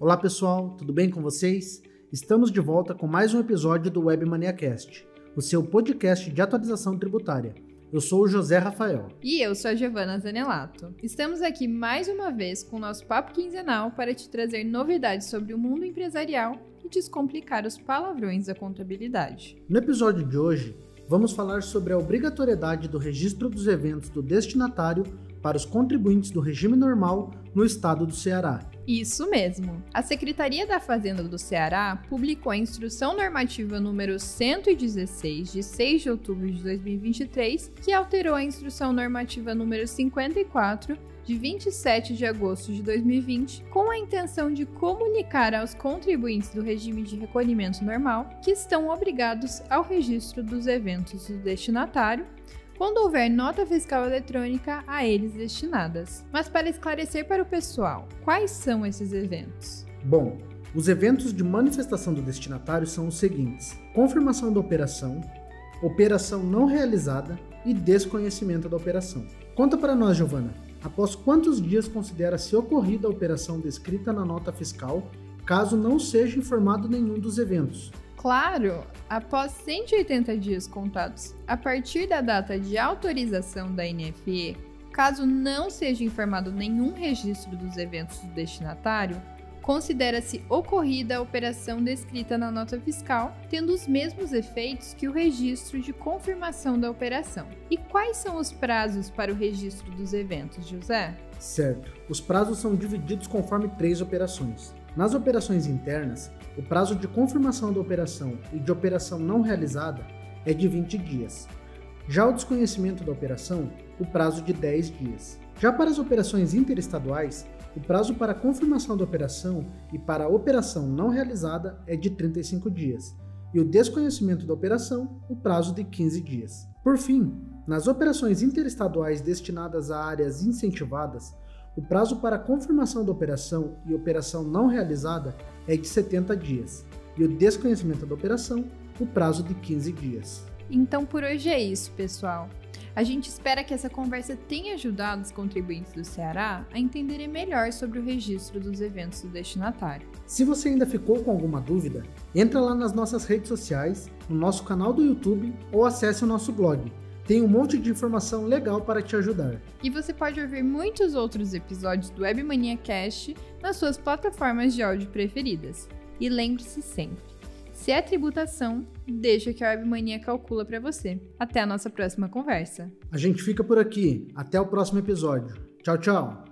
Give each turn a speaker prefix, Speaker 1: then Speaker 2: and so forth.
Speaker 1: Olá pessoal, tudo bem com vocês? Estamos de volta com mais um episódio do Web Maniacast, o seu podcast de atualização tributária. Eu sou o José Rafael.
Speaker 2: E eu sou a Giovana Zanelato. Estamos aqui mais uma vez com o nosso papo quinzenal para te trazer novidades sobre o mundo empresarial e descomplicar os palavrões da contabilidade.
Speaker 1: No episódio de hoje, vamos falar sobre a obrigatoriedade do registro dos eventos do destinatário para os contribuintes do regime normal no estado do Ceará.
Speaker 2: Isso mesmo. A Secretaria da Fazenda do Ceará publicou a Instrução Normativa número 116 de 6 de outubro de 2023, que alterou a Instrução Normativa número 54 de 27 de agosto de 2020, com a intenção de comunicar aos contribuintes do regime de recolhimento normal que estão obrigados ao registro dos eventos do destinatário quando houver nota fiscal eletrônica a eles destinadas. Mas para esclarecer para o pessoal, quais são esses eventos?
Speaker 1: Bom, os eventos de manifestação do destinatário são os seguintes: confirmação da operação, operação não realizada e desconhecimento da operação. Conta para nós, Giovana. Após quantos dias considera-se ocorrida a operação descrita na nota fiscal, caso não seja informado nenhum dos eventos?
Speaker 2: Claro, após 180 dias contados a partir da data de autorização da NFE, caso não seja informado nenhum registro dos eventos do destinatário, considera-se ocorrida a operação descrita na nota fiscal, tendo os mesmos efeitos que o registro de confirmação da operação. E quais são os prazos para o registro dos eventos, José?
Speaker 1: Certo. Os prazos são divididos conforme três operações. Nas operações internas, o prazo de confirmação da operação e de operação não realizada é de 20 dias. Já o desconhecimento da operação, o prazo de 10 dias. Já para as operações interestaduais, o prazo para confirmação da operação e para a operação não realizada é de 35 dias, e o desconhecimento da operação, o prazo de 15 dias. Por fim, nas operações interestaduais destinadas a áreas incentivadas, o prazo para confirmação da operação e operação não realizada é de 70 dias, e o desconhecimento da operação, o prazo de 15 dias.
Speaker 2: Então por hoje é isso, pessoal. A gente espera que essa conversa tenha ajudado os contribuintes do Ceará a entenderem melhor sobre o registro dos eventos do destinatário.
Speaker 1: Se você ainda ficou com alguma dúvida, entra lá nas nossas redes sociais, no nosso canal do YouTube ou acesse o nosso blog. Tem um monte de informação legal para te ajudar.
Speaker 2: E você pode ouvir muitos outros episódios do Webmania Cast nas suas plataformas de áudio preferidas. E lembre-se sempre, se é tributação, deixa que a Webmania calcula para você. Até a nossa próxima conversa.
Speaker 1: A gente fica por aqui. Até o próximo episódio. Tchau, tchau.